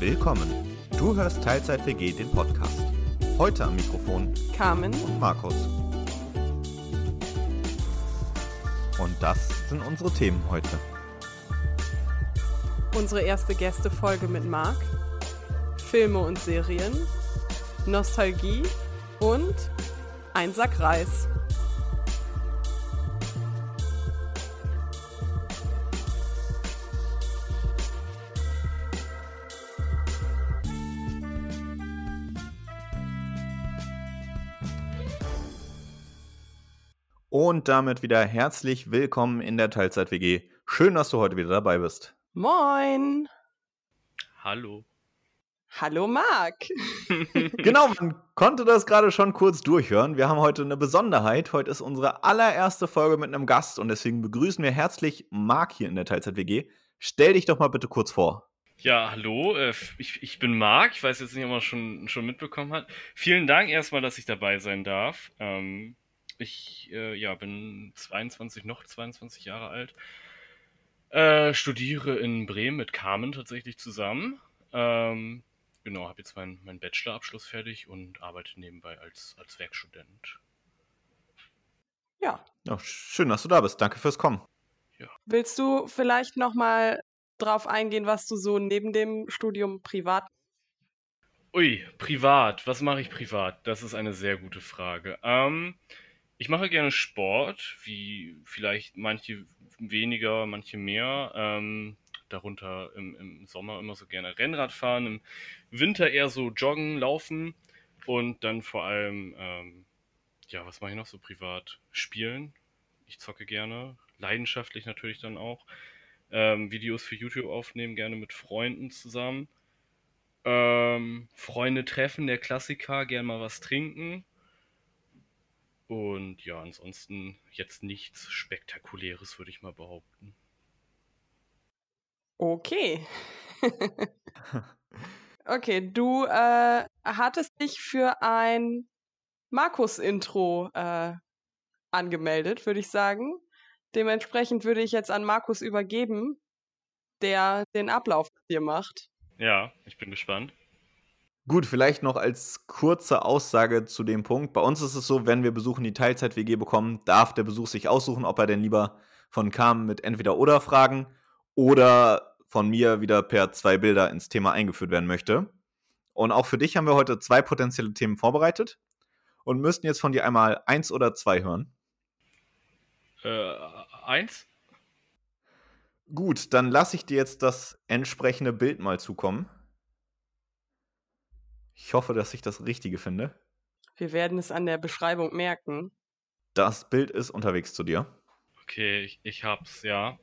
Willkommen. Du hörst Teilzeit WG den Podcast. Heute am Mikrofon Carmen und Markus. Und das sind unsere Themen heute. Unsere erste Gästefolge mit Marc, Filme und Serien, Nostalgie und ein Sack Reis. Und damit wieder herzlich willkommen in der Teilzeit WG. Schön, dass du heute wieder dabei bist. Moin! Hallo. Hallo Marc! genau, man konnte das gerade schon kurz durchhören. Wir haben heute eine Besonderheit. Heute ist unsere allererste Folge mit einem Gast und deswegen begrüßen wir herzlich Marc hier in der Teilzeit WG. Stell dich doch mal bitte kurz vor. Ja, hallo, äh, ich, ich bin Marc. Ich weiß jetzt nicht, ob man schon, schon mitbekommen hat. Vielen Dank erstmal, dass ich dabei sein darf. Ähm, ich äh, ja, bin 22, noch 22 Jahre alt. Äh, studiere in Bremen mit Carmen tatsächlich zusammen. Ähm, genau, habe jetzt meinen mein Bachelorabschluss fertig und arbeite nebenbei als, als Werkstudent. Ja. ja. Schön, dass du da bist. Danke fürs Kommen. Ja. Willst du vielleicht nochmal drauf eingehen, was du so neben dem Studium privat Ui, privat. Was mache ich privat? Das ist eine sehr gute Frage. Ähm, ich mache gerne Sport, wie vielleicht manche weniger, manche mehr. Ähm, darunter im, im, Sommer immer so gerne Rennrad fahren, im Winter eher so joggen, laufen und dann vor allem, ähm, ja, was mache ich noch so privat? Spielen. Ich zocke gerne, leidenschaftlich natürlich dann auch. Ähm, Videos für YouTube aufnehmen, gerne mit Freunden zusammen. Ähm, Freunde treffen, der Klassiker, gerne mal was trinken und ja, ansonsten jetzt nichts Spektakuläres, würde ich mal behaupten. Okay. okay, du äh, hattest dich für ein Markus-Intro äh, angemeldet, würde ich sagen. Dementsprechend würde ich jetzt an Markus übergeben, der den Ablauf hier macht. Ja, ich bin gespannt. Gut, vielleicht noch als kurze Aussage zu dem Punkt. Bei uns ist es so, wenn wir Besuch in die Teilzeit-WG bekommen, darf der Besuch sich aussuchen, ob er denn lieber von Carmen mit entweder oder Fragen oder von mir wieder per zwei Bilder ins Thema eingeführt werden möchte. Und auch für dich haben wir heute zwei potenzielle Themen vorbereitet und müssten jetzt von dir einmal eins oder zwei hören. Äh, eins? Gut, dann lasse ich dir jetzt das entsprechende Bild mal zukommen. Ich hoffe, dass ich das Richtige finde. Wir werden es an der Beschreibung merken. Das Bild ist unterwegs zu dir. Okay, ich, ich hab's, ja.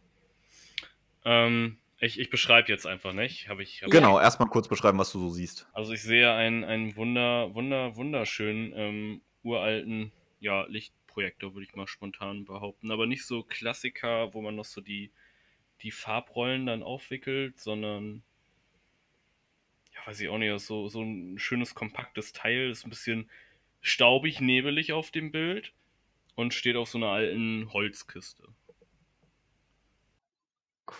Ähm, ich, ich beschreibe jetzt einfach nicht. Hab ich, hab genau, erstmal kurz beschreiben, was du so siehst. Also ich sehe einen, einen wunder, wunder, wunderschönen ähm, uralten ja, Lichtprojektor, würde ich mal spontan behaupten. Aber nicht so Klassiker, wo man noch so die, die Farbrollen dann aufwickelt, sondern weiß ich auch nicht, so, so ein schönes, kompaktes Teil, ist ein bisschen staubig, nebelig auf dem Bild und steht auf so einer alten Holzkiste.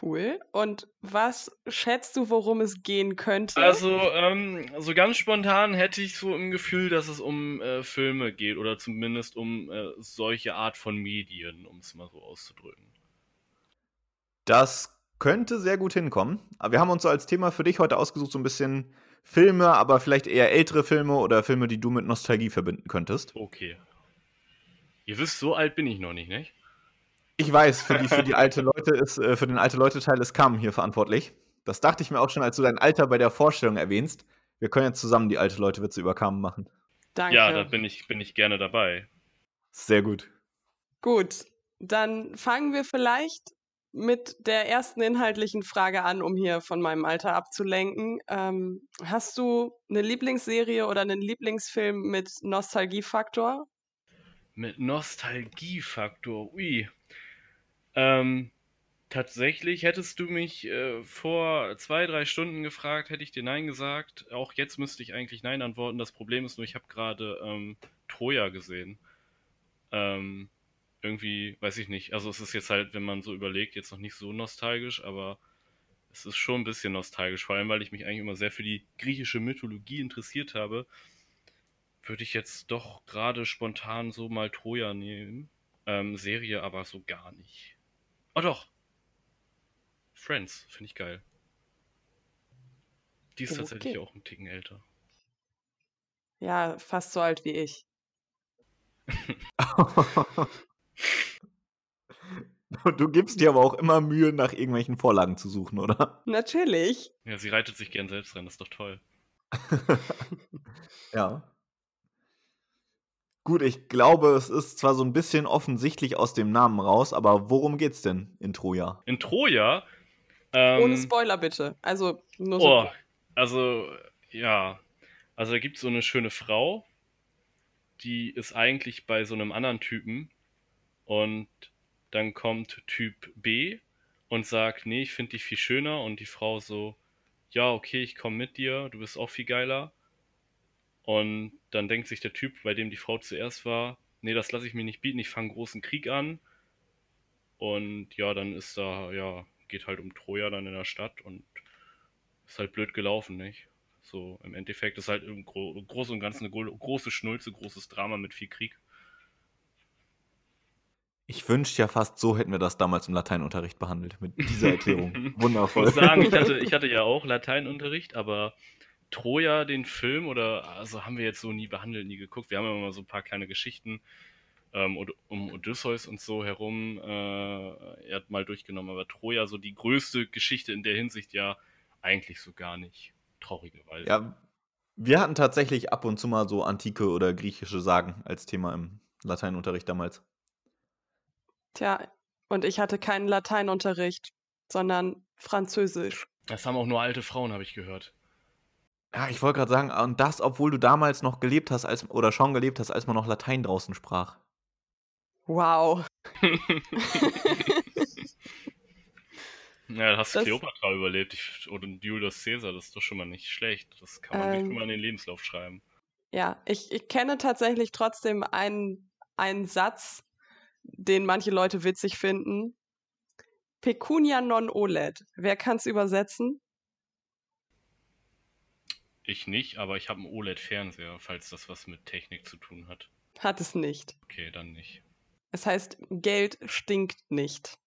Cool. Und was schätzt du, worum es gehen könnte? Also, ähm, so ganz spontan hätte ich so im Gefühl, dass es um äh, Filme geht oder zumindest um äh, solche Art von Medien, um es mal so auszudrücken. Das könnte sehr gut hinkommen. Aber wir haben uns so als Thema für dich heute ausgesucht, so ein bisschen Filme, aber vielleicht eher ältere Filme oder Filme, die du mit Nostalgie verbinden könntest. Okay. Ihr wisst, so alt bin ich noch nicht, nicht? Ich weiß, für die, für die alte Leute ist, äh, für den alte Leute-Teil ist Carmen hier verantwortlich. Das dachte ich mir auch schon, als du dein Alter bei der Vorstellung erwähnst. Wir können jetzt zusammen die alte Leute-Witze über Carmen machen. Danke. Ja, da bin ich, bin ich gerne dabei. Sehr gut. Gut, dann fangen wir vielleicht mit der ersten inhaltlichen Frage an, um hier von meinem Alter abzulenken. Ähm, hast du eine Lieblingsserie oder einen Lieblingsfilm mit Nostalgiefaktor? Mit Nostalgiefaktor, ui. Ähm, tatsächlich hättest du mich äh, vor zwei, drei Stunden gefragt, hätte ich dir Nein gesagt. Auch jetzt müsste ich eigentlich Nein antworten. Das Problem ist nur, ich habe gerade ähm, Troja gesehen. Ähm, irgendwie, weiß ich nicht. Also es ist jetzt halt, wenn man so überlegt, jetzt noch nicht so nostalgisch, aber es ist schon ein bisschen nostalgisch, vor allem weil ich mich eigentlich immer sehr für die griechische Mythologie interessiert habe. Würde ich jetzt doch gerade spontan so mal Troja nehmen. Ähm, Serie aber so gar nicht. Oh doch. Friends, finde ich geil. Die ist tatsächlich Okay. auch ein Ticken älter. Ja, fast so alt wie ich. du gibst dir aber auch immer Mühe, nach irgendwelchen Vorlagen zu suchen, oder? Natürlich. Ja, sie reitet sich gern selbst rein, das ist doch toll. ja. Gut, ich glaube, es ist zwar so ein bisschen offensichtlich aus dem Namen raus, aber worum geht's denn in Troja? In Troja. Ähm, Ohne Spoiler bitte. Also nur so. Oh, also, ja. Also, da gibt es so eine schöne Frau, die ist eigentlich bei so einem anderen Typen. Und dann kommt Typ B und sagt: Nee, ich finde dich viel schöner. Und die Frau so: Ja, okay, ich komme mit dir, du bist auch viel geiler. Und dann denkt sich der Typ, bei dem die Frau zuerst war: Nee, das lasse ich mir nicht bieten, ich fange großen Krieg an. Und ja, dann ist da, ja, geht halt um Troja dann in der Stadt und ist halt blöd gelaufen, nicht? So, im Endeffekt ist halt im Gro Großen und Ganzen eine gro- große Schnulze, großes Drama mit viel Krieg. Ich wünschte ja fast, so hätten wir das damals im Lateinunterricht behandelt, mit dieser Erklärung. Ich Wundervoll. muss sagen, ich hatte, ich hatte ja auch Lateinunterricht, aber Troja, den Film, oder also haben wir jetzt so nie behandelt, nie geguckt. Wir haben ja immer so ein paar kleine Geschichten ähm, um Odysseus und so herum äh, er hat mal durchgenommen, aber Troja so die größte Geschichte in der Hinsicht ja eigentlich so gar nicht. Traurigerweise. Ja, wir hatten tatsächlich ab und zu mal so antike oder griechische Sagen als Thema im Lateinunterricht damals. Tja, und ich hatte keinen Lateinunterricht, sondern Französisch. Das haben auch nur alte Frauen, habe ich gehört. Ja, ich wollte gerade sagen, und das, obwohl du damals noch gelebt hast, als, oder schon gelebt hast, als man noch Latein draußen sprach. Wow. Ja, da hast Das- Kleopatra überlebt ich, und Julius Caesar, das ist doch schon mal nicht schlecht. Das kann man Ähm. schon mal in den Lebenslauf schreiben. Ja, ich, ich kenne tatsächlich trotzdem einen, einen Satz, den manche Leute witzig finden. Pecunia non olet. Wer kann es übersetzen? Ich nicht, aber ich habe einen OLED-Fernseher, falls das was mit Technik zu tun hat. Hat es nicht. Okay, dann nicht. Es heißt, Geld stinkt nicht.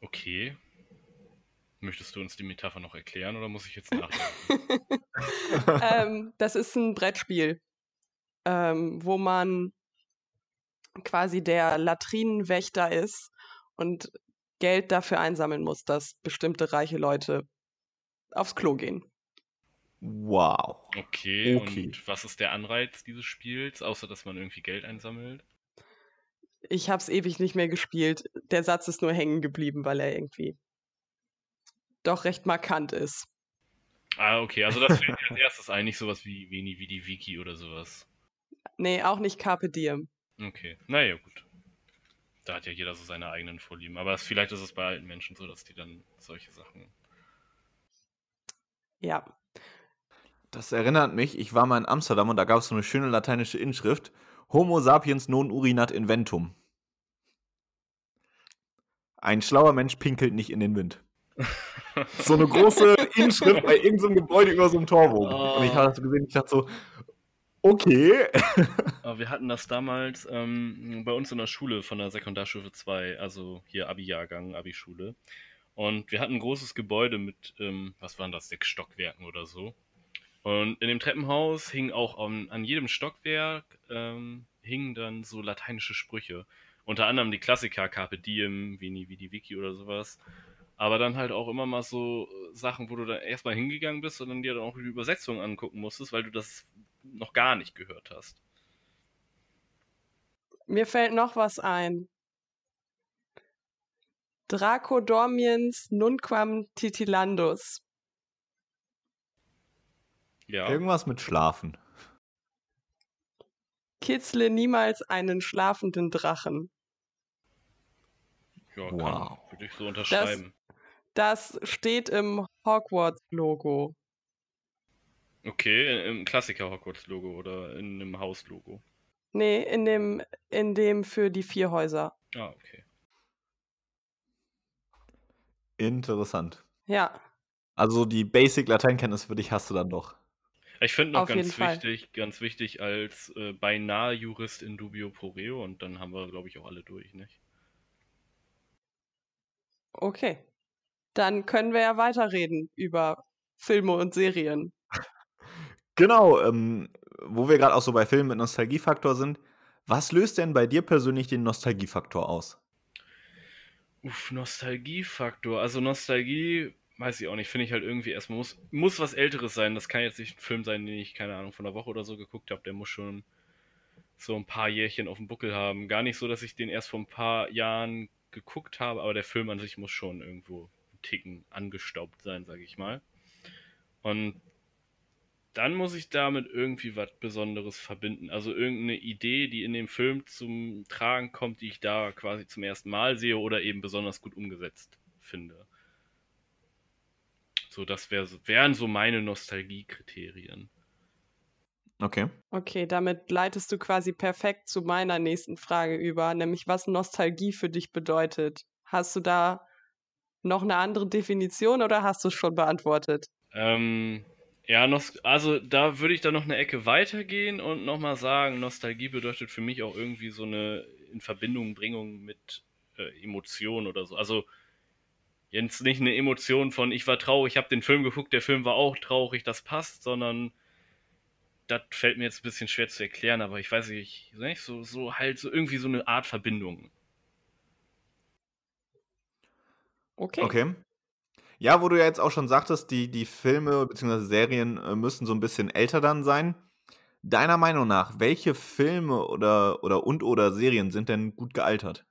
Okay. Möchtest du uns die Metapher noch erklären oder muss ich jetzt nachdenken? ähm, das ist ein Brettspiel, ähm, wo man quasi der Latrinenwächter ist und Geld dafür einsammeln muss, dass bestimmte reiche Leute aufs Klo gehen. Wow. Okay, Okay. und was ist der Anreiz dieses Spiels, außer dass man irgendwie Geld einsammelt? Ich habe es ewig nicht mehr gespielt. Der Satz ist nur hängen geblieben, weil er irgendwie doch recht markant ist. Ah, okay, also das fällt mir als erstes ein, nicht sowas wie, wie, wie die Wiki oder sowas. Nee, auch nicht Carpe Diem. Okay, naja, gut. Da hat ja jeder so seine eigenen Vorlieben. Aber es, vielleicht ist es bei alten Menschen so, dass die dann solche Sachen. Ja. Das erinnert mich, ich war mal in Amsterdam und da gab es so eine schöne lateinische Inschrift. Homo sapiens non urinat inventum. Ein schlauer Mensch pinkelt nicht in den Wind. So eine große Inschrift bei irgendeinem Gebäude über so einem Torbogen. Oh. Und ich habe das gesehen, ich dachte so, okay. Aber wir hatten das damals ähm, bei uns in der Schule von der Sekundarstufe 2, also hier Abi-Jahrgang, Abi-Schule. Und wir hatten ein großes Gebäude mit, ähm, was waren das, sechs Stockwerken oder so. Und in dem Treppenhaus hing auch an, an jedem Stockwerk ähm, hingen dann so lateinische Sprüche. Unter anderem die Klassiker Carpe Diem, Vini Vidi Vici oder sowas. Aber dann halt auch immer mal so äh, Sachen, wo du dann erstmal hingegangen bist und dann dir dann auch die Übersetzung angucken musstest, weil du das noch gar nicht gehört hast. Mir fällt noch was ein. Draco dormiens nunquam titilandus. Ja. Irgendwas mit Schlafen. Kitzle niemals einen schlafenden Drachen. Ja, kann, Wow. würde ich so unterschreiben. Das steht im Hogwarts-Logo. Okay, im Klassiker Hogwarts-Logo oder in einem Haus-Logo. Nee, in dem, in dem für die vier Häuser. Ah, okay. Interessant. Ja. Also die Basic Lateinkenntnis für dich hast du dann doch. Ich finde noch Auf ganz Fall. wichtig, ganz wichtig als äh, beinahe Jurist in dubio pro reo und dann haben wir, glaube ich, auch alle durch, nicht? Okay. Dann können wir ja weiterreden über Filme und Serien. Genau, ähm, wo wir gerade auch so bei Filmen mit Nostalgiefaktor sind. Was löst denn bei dir persönlich den Nostalgiefaktor aus? Uff, Nostalgiefaktor. Also Nostalgie, weiß ich auch nicht, finde ich halt irgendwie erstmal, muss, muss was Älteres sein. Das kann jetzt nicht ein Film sein, den ich, keine Ahnung, von einer Woche oder so geguckt habe. Der muss schon so ein paar Jährchen auf dem Buckel haben. Gar nicht so, dass ich den erst vor ein paar Jahren geguckt habe, aber der Film an sich muss schon irgendwo einen Ticken angestaubt sein, sage ich mal. Und dann muss ich damit irgendwie was Besonderes verbinden. Also irgendeine Idee, die in dem Film zum Tragen kommt, die ich da quasi zum ersten Mal sehe oder eben besonders gut umgesetzt finde. So, das wär, wären so meine Nostalgiekriterien. Okay. Okay, damit leitest du quasi perfekt zu meiner nächsten Frage über, nämlich was Nostalgie für dich bedeutet. Hast du da noch eine andere Definition oder hast du es schon beantwortet? Ähm, ja, also da würde ich dann noch eine Ecke weitergehen und nochmal sagen, Nostalgie bedeutet für mich auch irgendwie so eine in Verbindung Bringung mit äh, Emotionen oder so. Also jetzt nicht eine Emotion von ich war traurig, ich habe den Film geguckt, der Film war auch traurig, das passt, sondern das fällt mir jetzt ein bisschen schwer zu erklären, aber ich weiß nicht, so, so halt so irgendwie so eine Art Verbindung. Okay. Okay. Ja, wo du ja jetzt auch schon sagtest, die, die Filme bzw. Serien äh, müssen so ein bisschen älter dann sein. Deiner Meinung nach, welche Filme oder, oder und oder Serien sind denn gut gealtert?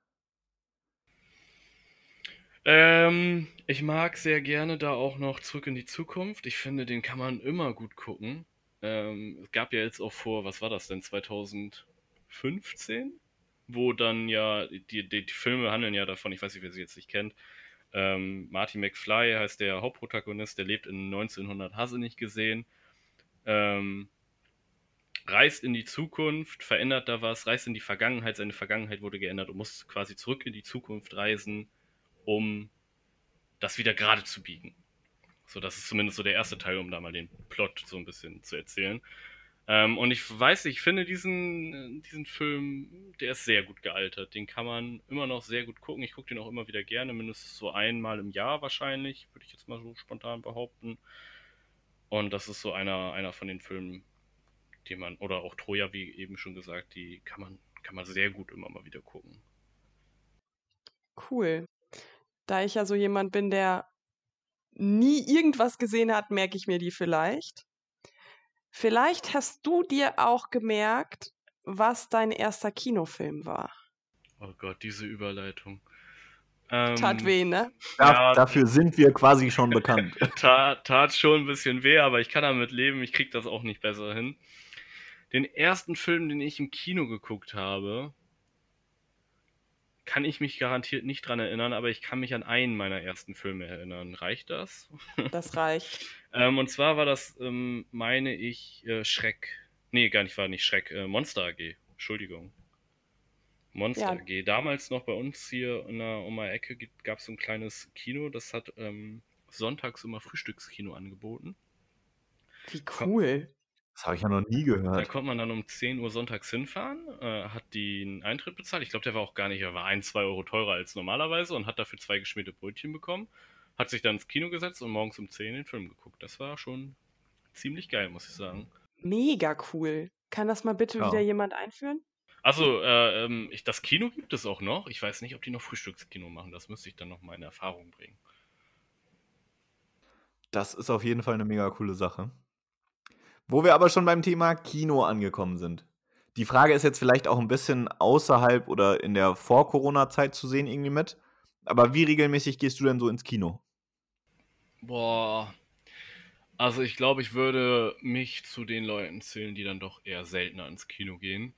Ähm, ich mag sehr gerne da auch noch Zurück in die Zukunft. Ich finde, den kann man immer gut gucken. Ähm, es gab ja jetzt auch vor, was war das denn, 2015? Wo dann ja, die, die, die Filme handeln ja davon, ich weiß nicht, wer sie jetzt nicht kennt, ähm, Marty McFly heißt der Hauptprotagonist, der lebt in 1900, Hase nicht gesehen. Ähm, reist in die Zukunft, verändert da was, reist in die Vergangenheit, seine Vergangenheit wurde geändert und muss quasi zurück in die Zukunft reisen, um das wieder gerade zu biegen. So, das ist zumindest so der erste Teil, um da mal den Plot so ein bisschen zu erzählen. Ähm, und ich weiß, ich finde diesen, diesen Film, der ist sehr gut gealtert. Den kann man immer noch sehr gut gucken. Ich gucke den auch immer wieder gerne, mindestens so einmal im Jahr wahrscheinlich, würde ich jetzt mal so spontan behaupten. Und das ist so einer, einer von den Filmen, die man, oder auch Troja, wie eben schon gesagt, die kann man, kann man sehr gut immer mal wieder gucken. Cool. Da ich ja so jemand bin, der nie irgendwas gesehen hat, merke ich mir die vielleicht. Vielleicht hast du dir auch gemerkt, was dein erster Kinofilm war. Oh Gott, diese Überleitung. Ähm, tat weh, ne? Ja, dafür sind wir quasi schon bekannt. tat, tat schon ein bisschen weh, aber ich kann damit leben. Ich krieg das auch nicht besser hin. Den ersten Film, den ich im Kino geguckt habe, kann ich mich garantiert nicht dran erinnern, aber ich kann mich an einen meiner ersten Filme erinnern. Reicht das? Das reicht. ähm, und zwar war das, ähm, meine ich, äh, Schreck. Nee, gar nicht, war nicht Schreck. Äh, Monster AG. Entschuldigung. Monster ja. AG. Damals noch bei uns hier in der, um die Ecke gab es so ein kleines Kino, das hat ähm, sonntags immer Frühstückskino angeboten. Wie cool. Das habe ich ja noch nie gehört. Da konnte man dann um 10 Uhr sonntags hinfahren, äh, hat den Eintritt bezahlt. Ich glaube, der war auch gar nicht, er war ein, zwei Euro teurer als normalerweise und hat dafür zwei geschmierte Brötchen bekommen. Hat sich dann ins Kino gesetzt und morgens um 10 den Film geguckt. Das war schon ziemlich geil, muss ich sagen. Mega cool. Kann das mal bitte ja. wieder jemand einführen? Also, äh, ähm, ich, das Kino gibt es auch noch. Ich weiß nicht, ob die noch Frühstückskino machen. Das müsste ich dann noch mal in Erfahrung bringen. Das ist auf jeden Fall eine mega coole Sache. Wo wir aber schon beim Thema Kino angekommen sind. Die Frage ist jetzt vielleicht auch ein bisschen außerhalb oder in der Vor-Corona-Zeit zu sehen irgendwie mit. Aber wie regelmäßig gehst du denn so ins Kino? Boah. Also ich glaube, ich würde mich zu den Leuten zählen, die dann doch eher seltener ins Kino gehen.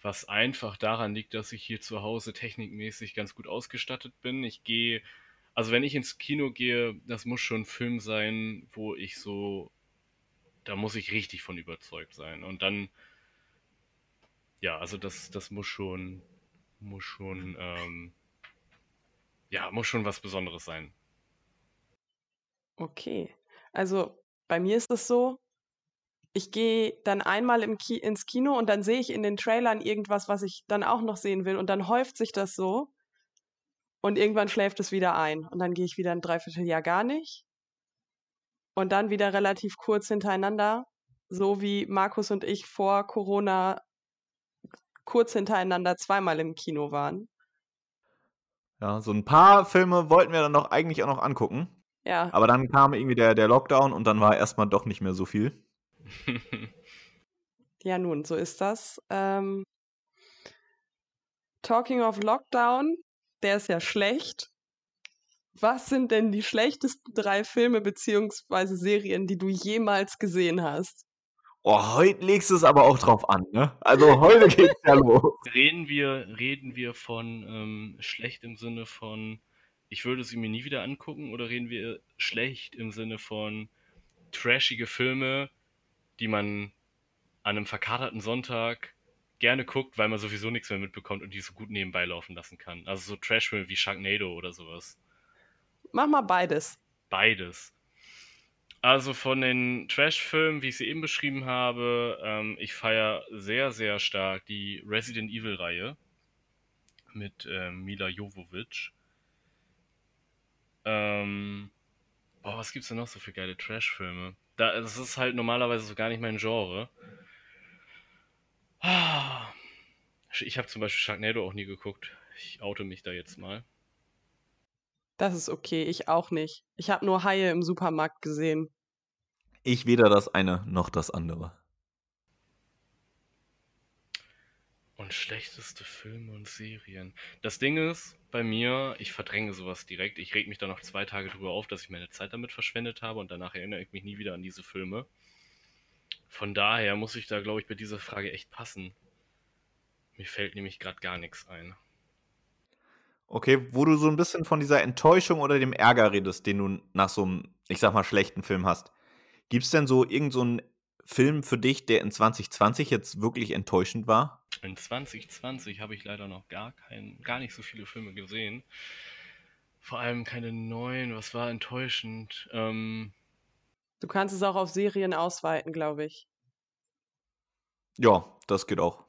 Was einfach daran liegt, dass ich hier zu Hause technikmäßig ganz gut ausgestattet bin. Ich gehe, also wenn ich ins Kino gehe, das muss schon ein Film sein, wo ich so da muss ich richtig von überzeugt sein. Und dann, ja, also das, das muss schon, muss schon, ähm, ja, muss schon was Besonderes sein. Okay. Also, bei mir ist es so ich gehe dann einmal Ki ins Kino und dann sehe ich in den Trailern irgendwas, was ich dann auch noch sehen will und dann häuft sich das so und irgendwann schläft es wieder ein und dann gehe ich wieder 'n Dreivierteljahr gar nicht. Und dann wieder relativ kurz hintereinander, so wie Markus und ich vor Corona kurz hintereinander zweimal im Kino waren. Ja, so 'n paar Filme wollten wir dann noch eigentlich auch noch angucken. Ja. Aber dann kam irgendwie der der Lockdown und dann war erst mal doch nicht mehr so viel. Ja, nun, so ist das. Ähm Talking of Lockdown, der ist ja schlecht. Was sind denn die schlechtesten 3 Filme beziehungsweise Serien, die du jemals gesehen hast? Oh, heute legst du's aber auch drauf an, ne? Also, heute geht's ja los. Reden wir reden wir von, ähm, schlecht im Sinne von, ich würde sie mir nie wieder angucken oder reden wir schlecht im Sinne von trashige Filme, die man an 'nem verkaterten Sonntag gerne guckt, weil man sowieso nix mehr mitbekommt und die so gut nebenbei laufen lassen kann? Also, so Trashfilme wie Sharknado oder so was. Mach mal beides. Beides. Also, von den Trashfilmen, wie ich sie eben beschrieben habe, ähm, ich feiere sehr, sehr stark die Resident Evil-Reihe mit, ähm, Milla Jovovich. Ähm, boah, was gibt's denn noch so für geile Trashfilme? Da das ist halt normalerweise so gar nicht mein Genre. Ich habe zum Beispiel Sharknado auch nie geguckt. Ich oute mich da jetzt mal. Das ist okay, ich auch nicht. Ich habe nur Haie im Supermarkt gesehen. Ich weder das eine noch das andere. Und schlechteste Filme und Serien. Das Ding ist bei mir, ich verdränge so was direkt. Ich rege mich dann noch 2 Tage drüber auf, dass ich meine Zeit damit verschwendet habe und danach erinnere ich mich nie wieder an diese Filme. Von daher muss ich da, glaube ich, bei dieser Frage echt passen. Mir fällt nämlich grad gar nix ein. Okay, wo du so 'n bisschen von dieser Enttäuschung oder dem Ärger redest, den du nach so 'm, ich sage mal, schlechten Film hast. Gibt's denn so irgend so Film für dich, der in 2020 jetzt wirklich enttäuschend war? In 2020 habe ich leider noch gar kein gar nicht so viele Filme gesehen. Vor allem keine neuen. Was war enttäuschend? Ähm Du kannst es auch auf Serien ausweiten, glaube ich. Ja, das geht auch.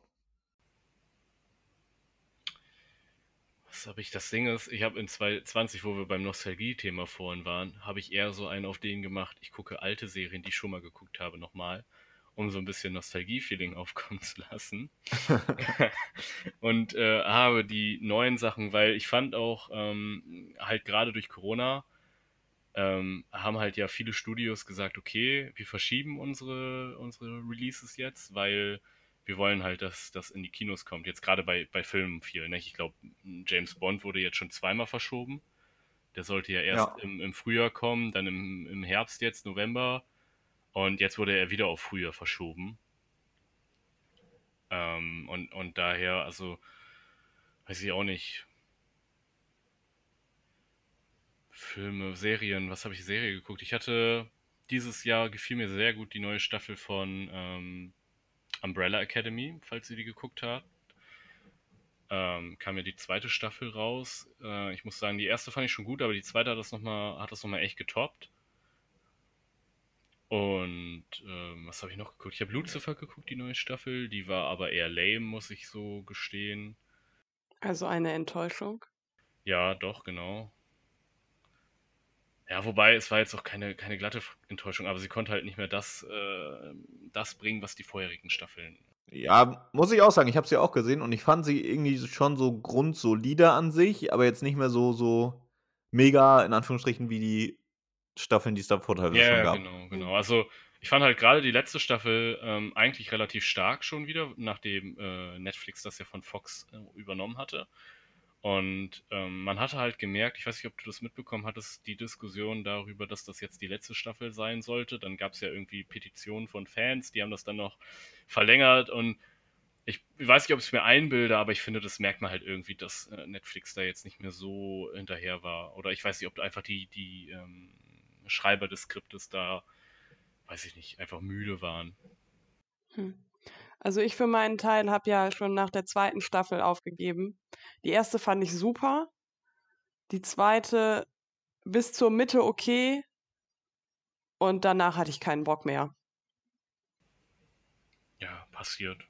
Was habe ich das Ding ist, ich habe in 2020, wo wir beim Nostalgie-Thema vorhin waren, habe ich eher so einen auf den gemacht, ich gucke alte Serien, die ich schon mal geguckt habe, noch mal, um so 'n bisschen Nostalgie-Feeling aufkommen zu lassen. Und, äh, habe die neuen Sachen weil ich fand auch, ähm, halt grade durch Corona, ähm, haben halt ja viele Studios gesagt: „Okay, wir verschieben unsere unsere Releases jetzt, weil wir wollen halt, dass das in die Kinos kommt.“ Jetzt grade bei bei Filmen viel, ne? Ich glaube, James Bond wurde jetzt schon zweimal verschoben. Der sollte ja erst Ja. im im Frühjahr kommen, dann im im Herbst jetzt, November. Und jetzt wurde er wieder auf Frühjahr verschoben. Ähm, und und daher, also weiß ich auch nicht. Filme, Serien, was habe ich Serie geguckt? Ich hatte dieses Jahr gefiel mir sehr gut die neue Staffel von, ähm, Umbrella Academy, falls ihr die geguckt habt. Ähm, kam ja die 2. Staffel raus. Äh, ich muss sagen, die 1. fand ich schon gut, aber die 2. hat das noch mal hat das noch mal echt getoppt. Und, ähm, was habe ich noch geguckt? Ich habe Lucifer geguckt, die neue Staffel, die war aber eher lame, muss ich so gestehen. Also eine Enttäuschung? Ja, doch, genau. Ja, wobei, es war jetzt auch keine keine glatte Enttäuschung, aber sie konnte halt nicht mehr das, äh das bringen, was die vorherigen Staffeln Ja, muss ich auch sagen, ich habe sie auch gesehen und ich fand sie irgendwie schon so grundsolide an sich, aber jetzt nicht mehr so so mega in Anführungsstrichen wie die Staffeln, die es davor teilweise Ja, schon ja, gab. genau, genau. Also, ich fand halt grade die letzte Staffel, ähm, eigentlich relativ stark schon wieder, nachdem, äh, Netflix das ja von Fox, äh, übernommen hatte. Und, ähm, man hatte halt gemerkt ich weiß nicht, ob du das mitbekommen hattest, die Diskussion darüber, dass das jetzt die letzte Staffel sein sollte. Dann gab's ja irgendwie Petitionen von Fans, die haben das dann noch verlängert und ich weiß nicht, ob ich's mir einbilde, aber ich finde, das merkt man halt irgendwie, dass, äh, Netflix da jetzt nicht mehr so hinterher war. Oder ich weiß nicht, ob einfach die die, ähm, Schreiber des Skriptes da, weiß ich nicht, einfach müde waren. Hm. Also, ich für meinen Teil habe ja schon nach der 2. Staffel aufgegeben. Die 1. fand ich super. Die 2. bis zur Mitte okay. und danach hatte ich keinen Bock mehr. Ja, passiert.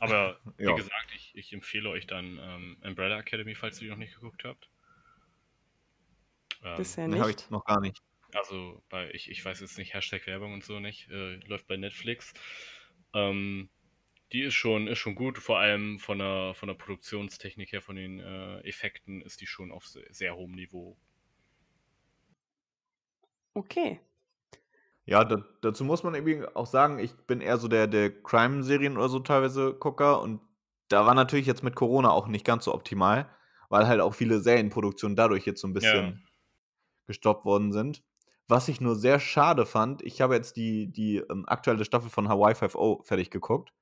Aber wie Ja. gesagt, ich, ich empfehle euch dann ähm, Umbrella Academy, falls ihr die noch nicht geguckt habt. Ähm, Bisher Nee, habe ich nicht. noch gar nicht. Also bei, ich, ich weiß jetzt nicht, Hashtag Werbung und so nicht, äh, läuft bei Netflix. Ähm, die ist schon, ist schon gut, vor allem von der, von der Produktionstechnik her, von den äh, Effekten ist die schon auf sehr, sehr hohem Niveau. Okay. Ja, da, dazu muss man irgendwie auch sagen, ich bin eher so der, der Crime-Serien oder so teilweise Gucker und da war natürlich jetzt mit Corona auch nicht ganz so optimal, weil halt auch viele Serienproduktionen dadurch jetzt so ein bisschen gestoppt worden sind. Was ich nur sehr schade fand, ich habe jetzt die, die ähm, aktuelle Staffel von Hawaii 5.0 fertig geguckt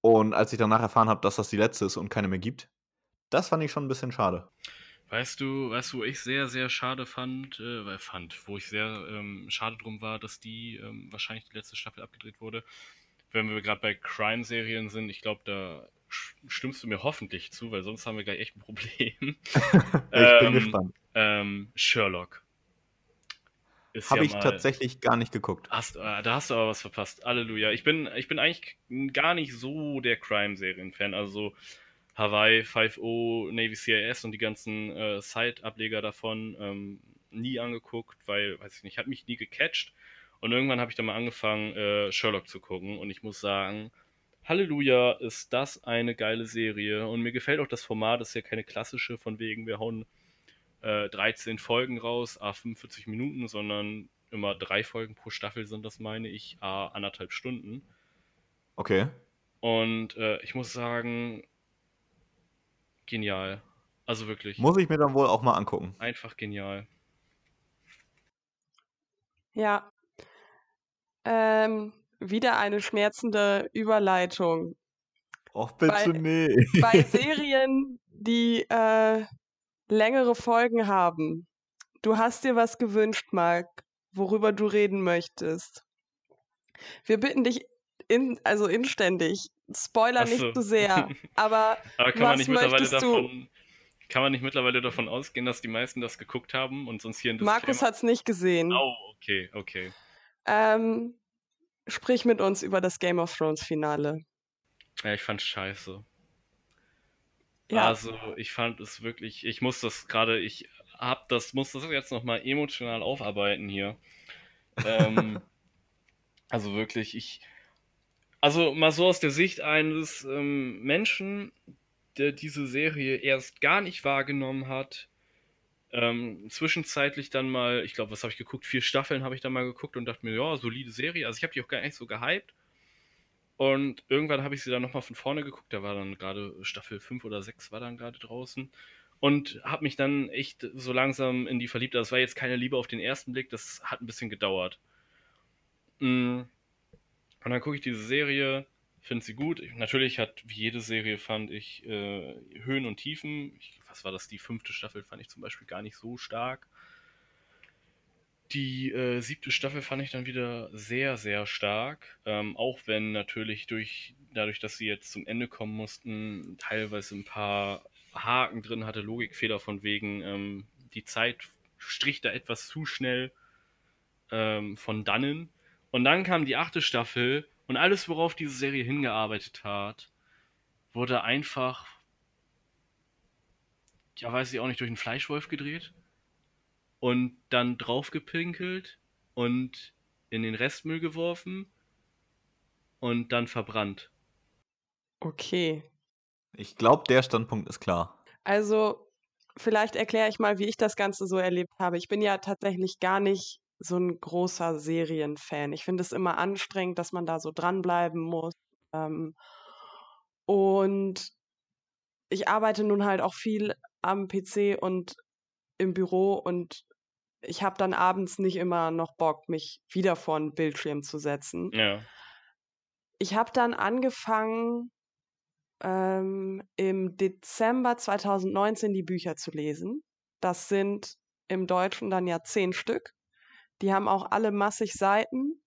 und als ich danach erfahren habe, dass das die letzte ist und keine mehr gibt, das fand ich schon ein bisschen schade. Weißt du, weißt du, wo ich sehr, sehr schade fand, äh, weil fand, wo ich sehr ähm, schade drum war, dass die ähm, wahrscheinlich die letzte Staffel abgedreht wurde. Wenn wir gerade bei Crime-Serien sind, ich glaube, da stimmst du mir hoffentlich zu, weil sonst haben wir gleich echt ein Problem. ich bin Ähm, gespannt. ähm, Sherlock. Habe ja ich mal- tatsächlich gar nicht geguckt. Hast, äh, da hast du aber was verpasst. Halleluja. Ich bin, ich bin eigentlich gar nicht so der Crime-Serien-Fan. Also so Hawaii 5.0, Navy CIS und die ganzen äh, Side-Ableger davon ähm, nie angeguckt, weil, weiß ich nicht, hat mich nie gecatcht. Und irgendwann habe ich dann mal angefangen, äh, Sherlock zu gucken. Und ich muss sagen, Halleluja, ist das eine geile Serie. Und mir gefällt auch das Format, das ist ja keine klassische, von wegen, wir hauen äh, 13 Folgen raus, a 45 Minuten, sondern immer drei Folgen pro Staffel sind das, meine ich, a anderthalb Stunden. Okay. Und äh, ich muss sagen, genial. Also wirklich, Muss ich mir dann wohl auch mal angucken. einfach genial. Ja. Ähm, wieder eine schmerzende Überleitung. Och, bitte Bei- nee. Bei Serien, die äh, längere Folgen haben. Du hast dir was gewünscht, Marc, worüber du reden möchtest. Wir bitten dich in, also inständig, Spoiler so. nicht zu sehr, aber Aber kann man Was nicht mittlerweile möchtest du? davon. Kann man nicht mittlerweile davon ausgehen, dass die meisten das geguckt haben und sonst hier ein Markus Disclaimer- hat es nicht gesehen. Oh, okay, okay. Ähm, sprich mit uns über das Game of Thrones Finale. Ja, ich fand's scheiße. Ja, Also, ich fand es wirklich, ich muss das gerade, ich hab das, muss das jetzt nochmal emotional aufarbeiten hier. ähm, also wirklich, ich, also mal so aus der Sicht eines ähm, Menschen, der diese Serie erst gar nicht wahrgenommen hat, ähm, zwischenzeitlich dann mal, ich glaube, was habe ich geguckt? Vier Staffeln habe ich dann mal geguckt und dachte mir, ja, solide Serie. Also ich habe die auch gar nicht so gehypt. Und irgendwann habe ich sie dann nochmal von vorne geguckt. Da war dann gerade Staffel 5 oder 6 war dann gerade draußen. Und habe mich dann echt so langsam in die verliebt. Das war jetzt keine Liebe auf den ersten Blick, das hat ein bisschen gedauert. Mm. Und dann gucke ich diese Serie, finde sie gut. Ich, natürlich hat, wie jede Serie, fand ich äh, Höhen und Tiefen. Ich, was war das? Die fünfte Staffel fand ich zum Beispiel gar nicht so stark. Die äh, siebte Staffel fand ich dann wieder sehr, sehr stark. Ähm, auch wenn natürlich durch, dadurch, dass sie jetzt zum Ende kommen mussten, teilweise ein paar Haken drin hatte, Logikfehler von wegen, ähm, die Zeit strich da etwas zu schnell ähm, von dannen. Und dann kam die achte Staffel und alles, worauf diese Serie hingearbeitet hat, wurde einfach, ja, weiß ich auch nicht, durch einen Fleischwolf gedreht und dann draufgepinkelt und in den Restmüll geworfen und dann verbrannt. okay. Ich glaube, der Standpunkt ist klar. Also, vielleicht erkläre ich mal, wie ich das Ganze so erlebt habe. Ich bin ja tatsächlich gar nicht so ein großer Serienfan. Ich finde es immer anstrengend, dass man da so dranbleiben muss. Ähm, und ich arbeite nun halt auch viel am PC und im Büro und ich habe dann abends nicht immer noch Bock, mich wieder vor einen Bildschirm zu setzen. Ja. Ich habe dann angefangen, ähm, im Dezember 2019 die Bücher zu lesen. Das sind im Deutschen dann ja zehn Stück. Die haben auch alle massig Seiten.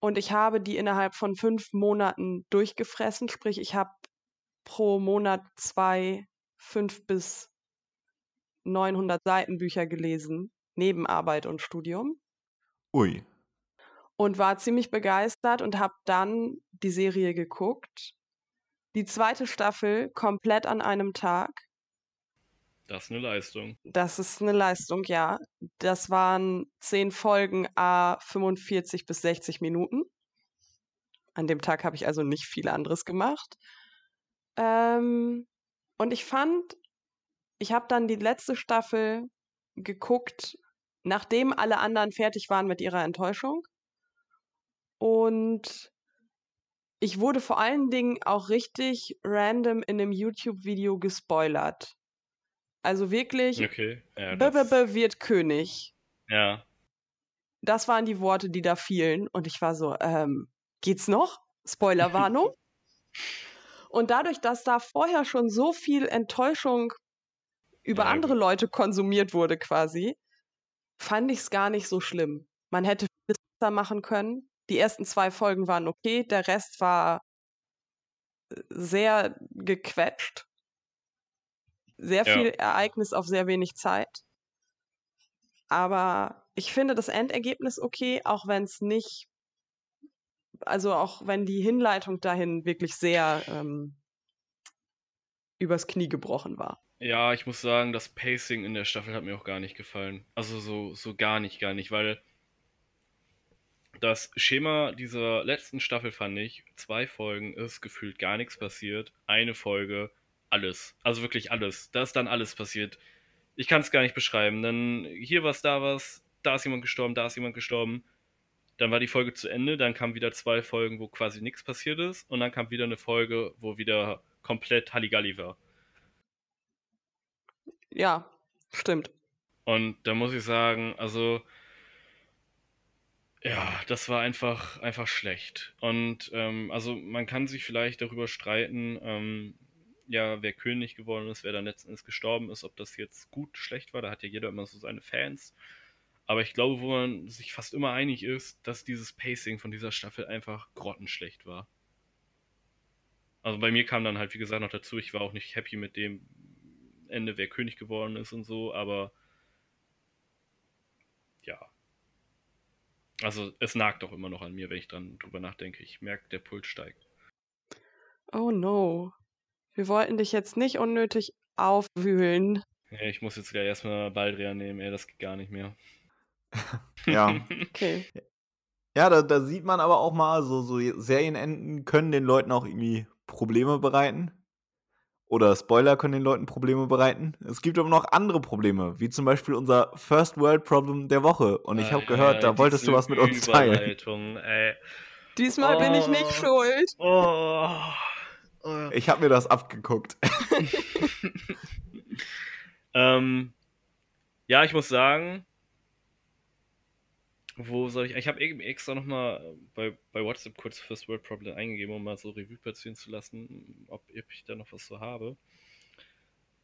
Und ich habe die innerhalb von fünf Monaten durchgefressen. Sprich, ich habe pro Monat zwei, fünf bis 900 Seiten Bücher gelesen, neben Arbeit und Studium. Ui. und war ziemlich begeistert und habe dann die Serie geguckt. Die zweite Staffel komplett an einem Tag. Das ist eine Leistung. Das ist eine Leistung, ja. Das waren zehn Folgen a 45 bis 60 Minuten. An dem Tag habe ich also nicht viel anderes gemacht. Ähm, und ich fand, ich habe dann die letzte Staffel geguckt, nachdem alle anderen fertig waren mit ihrer Enttäuschung. Und ich wurde vor allen Dingen auch richtig random in einem YouTube-Video gespoilert. Also wirklich, Okay. Ja, B -b das, -b wird König. ja. Das waren die Worte, die da fielen. Und ich war so, ähm, geht's noch? Spoilerwarnung. und dadurch, dass da vorher schon so viel Enttäuschung über Ja, andere. Leute konsumiert wurde quasi, fand ich es gar nicht so schlimm. Man hätte vieles besser machen können. Die ersten zwei Folgen waren okay, der Rest war äh, sehr gequetscht. Sehr Ja. viel Ereignis auf sehr wenig Zeit. Aber ich finde das Endergebnis okay, auch wenn es nicht, also auch wenn die Hinleitung dahin wirklich sehr ähm, übers Knie gebrochen war. Ja, ich muss sagen, das Pacing in der Staffel hat mir auch gar nicht gefallen. Also so, so gar nicht, gar nicht, weil das Schema dieser letzten Staffel fand ich, zwei Folgen ist gefühlt gar nichts passiert, eine Folge alles. Also wirklich alles. Da ist dann alles passiert. Ich kann es gar nicht beschreiben. Dann hier was, da was, da ist jemand gestorben, da ist jemand gestorben. Dann war die Folge zu Ende, dann kamen wieder zwei Folgen, wo quasi nichts passiert ist und dann kam wieder eine Folge, wo wieder komplett Halligalli war. Ja, stimmt. Und da muss ich sagen, also ja, das war einfach, einfach schlecht. Und ähm, also man kann sich vielleicht darüber streiten, ähm, ja, wer König geworden ist, wer dann letzten Endes gestorben ist, ob das jetzt gut, schlecht war. Da hat ja jeder immer so seine Fans. Aber ich glaube, wo man sich fast immer einig ist, dass dieses Pacing von dieser Staffel einfach grottenschlecht war. Also bei mir kam dann halt, wie gesagt, noch dazu, ich war auch nicht happy mit dem Ende, wer König geworden ist und so, aber ja. Also es nagt doch immer noch an mir, wenn ich dran drüber nachdenke. Ich merke, der Puls steigt. Oh no. Wir wollten dich jetzt nicht unnötig aufwühlen. Ich muss jetzt gleich erstmal Baldrian nehmen, ey, das geht gar nicht mehr. Ja. Okay. Ja, da, da sieht man aber auch mal, so, so Serienenden können den Leuten auch irgendwie Probleme bereiten. Oder Spoiler können den Leuten Probleme bereiten. Es gibt aber noch andere Probleme, wie zum Beispiel unser First World Problem der Woche. Und ich habe Äh, gehört, da wolltest du was mit uns teilen. Ey. Diesmal bin ich nicht Oh. schuld. Oh. Oh. Ich habe mir das abgeguckt. Ähm, ja, ich muss sagen, wo soll ich. Ich habe eben extra nochmal bei, bei WhatsApp kurz First World Problem eingegeben, um mal so Revue passieren zu lassen, ob ich da noch was so habe.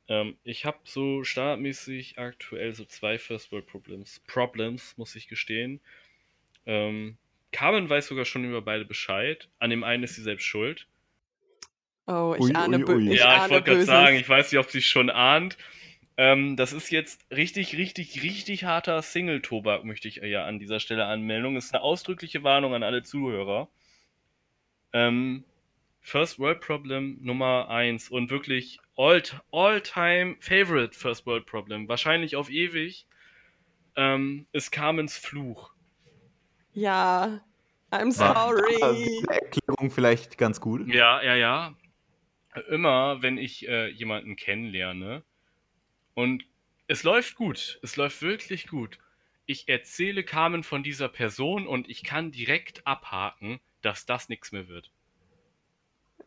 Ähm, ich habe so standardmäßig aktuell so zwei First World Problems. Problems, muss ich gestehen. Ähm, Carmen weiß sogar schon über beide Bescheid. An dem einen ist sie selbst schuld. Oh, ich Ui, ahne, ui, ui. ich ja, ich ahne wollte gerade sagen, ich weiß nicht, ob sie es schon ahnt. Ähm, das ist jetzt richtig, richtig, richtig harter Single-Tobak, möchte ich ja an dieser Stelle anmelden. Das ist eine ausdrückliche Warnung an alle Zuhörer. Ähm, First World Problem Nummer 1 und wirklich all- all-time favorite First World Problem, wahrscheinlich auf ewig, ähm, ist Carmens Fluch. Ja, I'm sorry. war Erklärung vielleicht ganz gut. Ja, ja, ja. Immer, wenn ich äh, jemanden kennenlerne und es läuft gut, es läuft wirklich gut. Ich erzähle Carmen von dieser Person und ich kann direkt abhaken, dass das nichts mehr wird.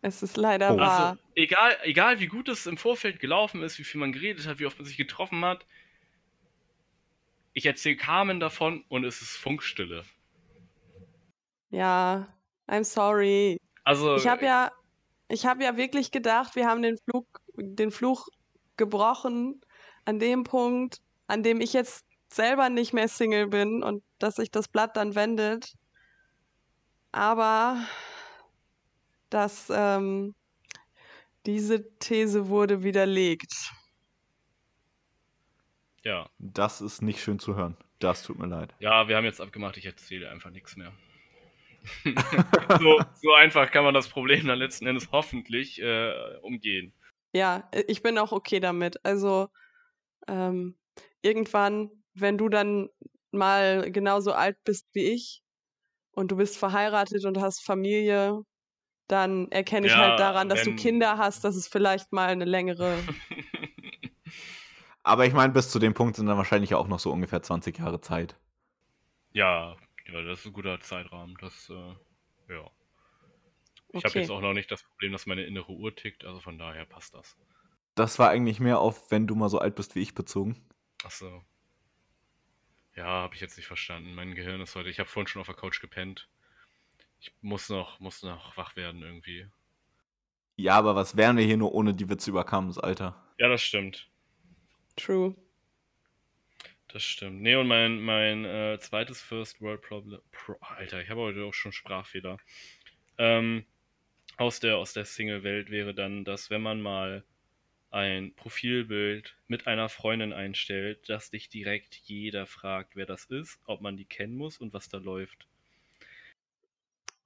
Es ist leider Oh. wahr. Also, egal, egal wie gut es im Vorfeld gelaufen ist, wie viel man geredet hat, wie oft man sich getroffen hat, ich erzähle Carmen davon und es ist Funkstille. Ja, I'm sorry. Also, Ich habe ja, ich habe ja wirklich gedacht, wir haben den Flug, den Fluch gebrochen an dem Punkt, an dem ich jetzt selber nicht mehr Single bin und dass sich das Blatt dann wendet. Aber dass ähm, diese These wurde widerlegt. ja. Das ist nicht schön zu hören. Das tut mir leid. Ja, wir haben jetzt abgemacht, ich erzähle einfach nichts mehr. so, so, einfach kann man das Problem dann letzten Endes hoffentlich äh, umgehen. Ja, ich bin auch okay damit. Also ähm, irgendwann, wenn du dann mal genauso alt bist wie ich und du bist verheiratet und hast Familie, dann erkenne ich halt ja, halt daran, dass wenn... du Kinder hast, dass es vielleicht mal eine längere. Aber ich meine, bis zu dem Punkt sind dann wahrscheinlich auch noch so ungefähr 20 Jahre Zeit. Ja, ja, das ist ein guter Zeitrahmen. Das, äh, ja. Ich okay. habe jetzt auch noch nicht das Problem, dass meine innere Uhr tickt, also von daher passt das. Das war eigentlich mehr auf, wenn du mal so alt bist wie ich bezogen. Ach so. Ja, habe ich jetzt nicht verstanden. Mein Gehirn ist heute. Ich habe vorhin schon auf der Couch gepennt. Ich muss noch, muss noch wach werden irgendwie. Ja, aber was wären wir hier nur ohne die Witze über Kams, Alter? Ja, das stimmt. True. Das stimmt. Nee, und mein, mein äh, zweites First World Problem. Pro, Alter, ich habe heute auch schon Sprachfehler. Ähm, aus der, aus der Single-Welt wäre dann, dass wenn man mal ein Profilbild mit einer Freundin einstellt, dass dich direkt jeder fragt, wer das ist, ob man die kennen muss und was da läuft.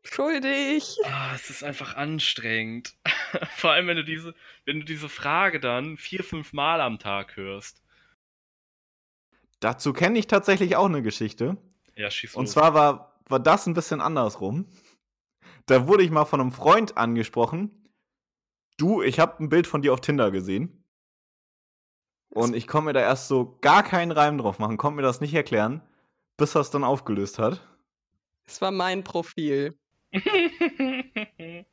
Schuldig. Ah, es ist einfach anstrengend. Vor allem, wenn du diese, wenn du diese Frage dann vier, fünf Mal am Tag hörst. Dazu kenne ich tatsächlich auch eine Geschichte. Ja, schieß los. Und zwar war, war das ein bisschen andersrum. Da wurde ich mal von einem Freund angesprochen. Du, ich habe ein Bild von dir auf Tinder gesehen. Und ich konnte mir da erst so gar keinen Reim drauf machen, konnte mir das nicht erklären, bis er es dann aufgelöst hat. Es war mein Profil.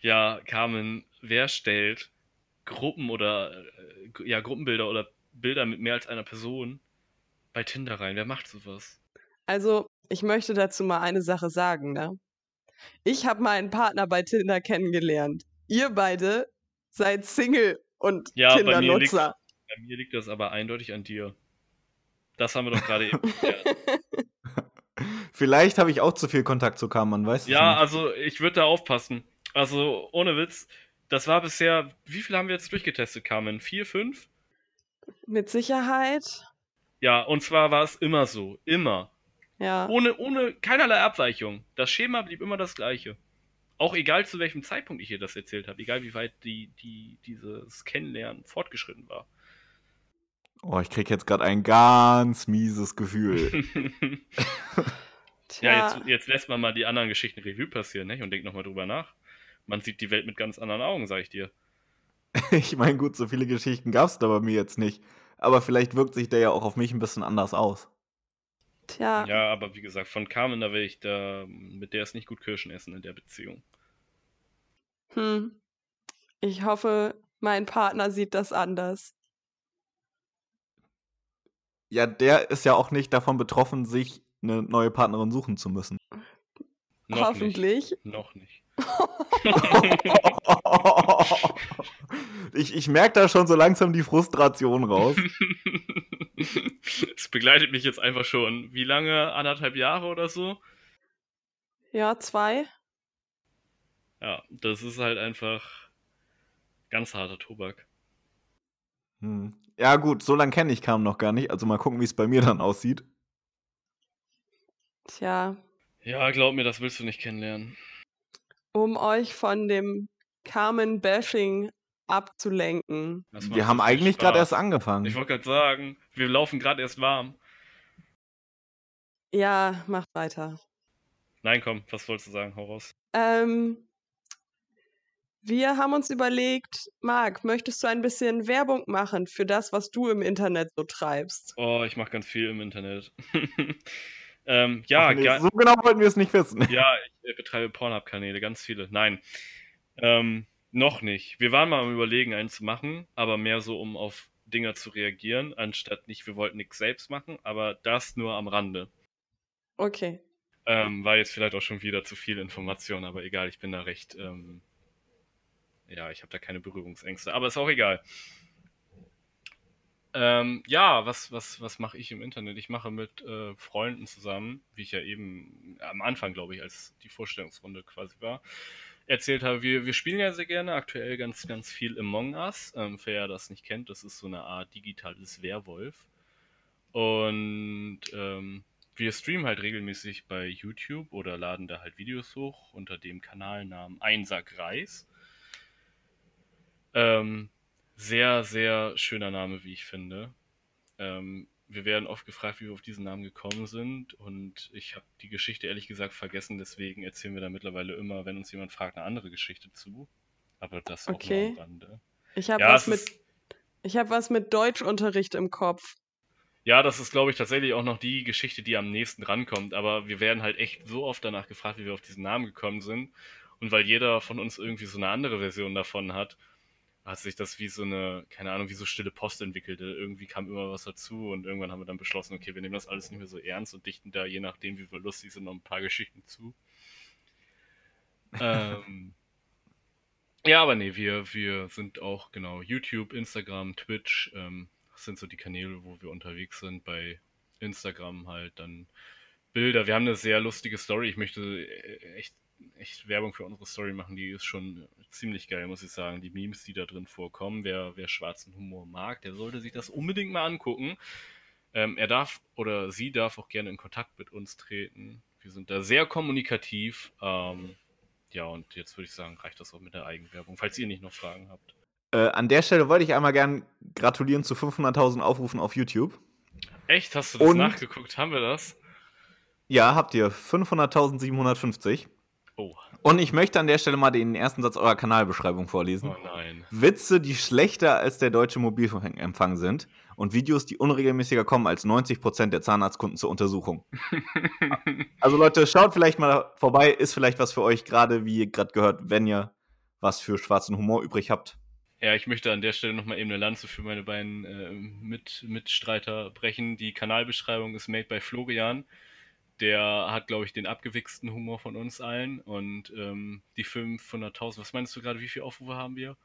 ja, Carmen, wer stellt Gruppen oder äh, ja, Gruppenbilder oder Bilder mit mehr als einer Person bei Tinder rein? Wer macht sowas? Also, ich möchte dazu mal eine Sache sagen, ne? Ich habe meinen Partner bei Tinder kennengelernt. Ihr beide seid Single und ja, Tinder-Nutzer. Bei, bei, mir liegt das aber eindeutig an dir. Das haben wir doch gerade eben Vielleicht habe ich auch zu viel Kontakt zu Carmen, weißt du? Ja, nicht. also ich würde da aufpassen. Also ohne Witz, das war bisher, wie viel haben wir jetzt durchgetestet, Carmen? Vier, fünf? Mit Sicherheit. Ja, und zwar war es immer so. Immer. Ja. Ohne, ohne keinerlei Abweichung. Das Schema blieb immer das gleiche. Auch egal zu welchem Zeitpunkt ich ihr das erzählt habe, egal wie weit die, die, dieses Kennenlernen fortgeschritten war. Oh, ich krieg jetzt gerade ein ganz mieses Gefühl. ja, jetzt, jetzt, lässt man mal die anderen Geschichten Revue passieren ne? und denkt nochmal drüber nach. Man sieht die Welt mit ganz anderen Augen, sag ich dir. ich meine, gut, so viele Geschichten gab es da bei mir jetzt nicht. Aber vielleicht wirkt sich der ja auch auf mich ein bisschen anders aus. Tja. Ja, aber wie gesagt, von Carmen, da will ich da, mit der ist nicht gut Kirschen essen in der Beziehung. Hm. Ich hoffe, mein Partner sieht das anders. Ja, der ist ja auch nicht davon betroffen, sich eine neue Partnerin suchen zu müssen. Noch Hoffentlich. Nicht. Noch nicht. ich ich merke da schon so langsam die Frustration raus. Es begleitet mich jetzt einfach schon. Wie lange? Anderthalb Jahre oder so? Ja, zwei. Ja, das ist halt einfach ganz harter Tobak. Hm. Ja, gut, so lange kenne ich Kam noch gar nicht. Also mal gucken, wie es bei mir dann aussieht. Tja. Ja, glaub mir, das willst du nicht kennenlernen. Um euch von dem Carmen-Bashing abzulenken. Wir haben eigentlich gerade erst angefangen. Ich wollte gerade sagen, wir laufen gerade erst warm. Ja, macht weiter. Nein, komm, was wolltest du sagen? Hau raus. Ähm, wir haben uns überlegt, Marc, möchtest du ein bisschen Werbung machen für das, was du im Internet so treibst? Oh, ich mache ganz viel im Internet. ähm, ja, nee, so genau wollten wir es nicht wissen. Ja, ich betreibe Pornhub-Kanäle, ganz viele. Nein. Ähm, noch nicht. Wir waren mal am Überlegen, einen zu machen, aber mehr so, um auf Dinge zu reagieren, anstatt nicht, wir wollten nichts selbst machen, aber das nur am Rande. Okay. Ähm, war jetzt vielleicht auch schon wieder zu viel Information, aber egal, ich bin da recht, ähm, ja, ich habe da keine Berührungsängste, aber ist auch egal. Ähm, ja, was, was, was mache ich im Internet? Ich mache mit äh, Freunden zusammen, wie ich ja eben am Anfang, glaube ich, als die Vorstellungsrunde quasi war, erzählt habe, wir, wir spielen ja sehr gerne aktuell ganz, ganz viel Among Us. Ähm, wer das nicht kennt, das ist so eine Art digitales Werwolf. Und ähm, wir streamen halt regelmäßig bei YouTube oder laden da halt Videos hoch unter dem Kanalnamen Einsack Reis. Ähm, sehr, sehr schöner Name, wie ich finde. Ähm, wir werden oft gefragt, wie wir auf diesen Namen gekommen sind. Und ich habe die Geschichte ehrlich gesagt vergessen. Deswegen erzählen wir da mittlerweile immer, wenn uns jemand fragt, eine andere Geschichte zu. Aber das Okay. auch nur am Rande. Ich habe Ja, was mit, ich habe was mit Deutschunterricht im Kopf. Ja, das ist, glaube ich, tatsächlich auch noch die Geschichte, die am nächsten rankommt. Aber wir werden halt echt so oft danach gefragt, wie wir auf diesen Namen gekommen sind. Und weil jeder von uns irgendwie so eine andere Version davon hat, hat sich das wie so eine, keine Ahnung, wie so stille Post entwickelte. Irgendwie kam immer was dazu und irgendwann haben wir dann beschlossen, okay, wir nehmen das alles nicht mehr so ernst und dichten da, je nachdem, wie wir lustig sind, noch ein paar Geschichten zu. ähm, ja, aber nee, wir, wir sind auch, genau, YouTube, Instagram, Twitch, ähm, sind so die Kanäle, wo wir unterwegs sind. Bei Instagram halt dann Bilder. Wir haben eine sehr lustige Story. Ich möchte äh, echt, echt Werbung für unsere Story machen. Die ist schon ziemlich geil, muss ich sagen. Die Memes, die da drin vorkommen. Wer, wer schwarzen Humor mag, der sollte sich das unbedingt mal angucken. Ähm, er darf oder sie darf auch gerne in Kontakt mit uns treten. Wir sind da sehr kommunikativ. Ähm, ja, und jetzt würde ich sagen, reicht das auch mit der Eigenwerbung, falls ihr nicht noch Fragen habt. Äh, an der Stelle wollte ich einmal gern gratulieren zu 500.000 Aufrufen auf YouTube. Echt? Hast du das Und- nachgeguckt? Haben wir das? Ja, habt ihr 500.750. Oh, Und ich möchte an der Stelle mal den ersten Satz eurer Kanalbeschreibung vorlesen. oh nein. Witze, die schlechter als der deutsche Mobilfunkempfang sind und Videos, die unregelmäßiger kommen als 90% der Zahnarztkunden zur Untersuchung. Also Leute, schaut vielleicht mal vorbei, ist vielleicht was für euch, gerade wie ihr gerade gehört, wenn ihr was für schwarzen Humor übrig habt. Ja, ich möchte an der Stelle nochmal eben eine Lanze für meine beiden äh, Mit Mitstreiter brechen. Die Kanalbeschreibung ist made by Florian. Der hat, glaube ich, den abgewichsten Humor von uns allen. Und ähm, die 500.000, was meinst du gerade, wie viele Aufrufe haben wir?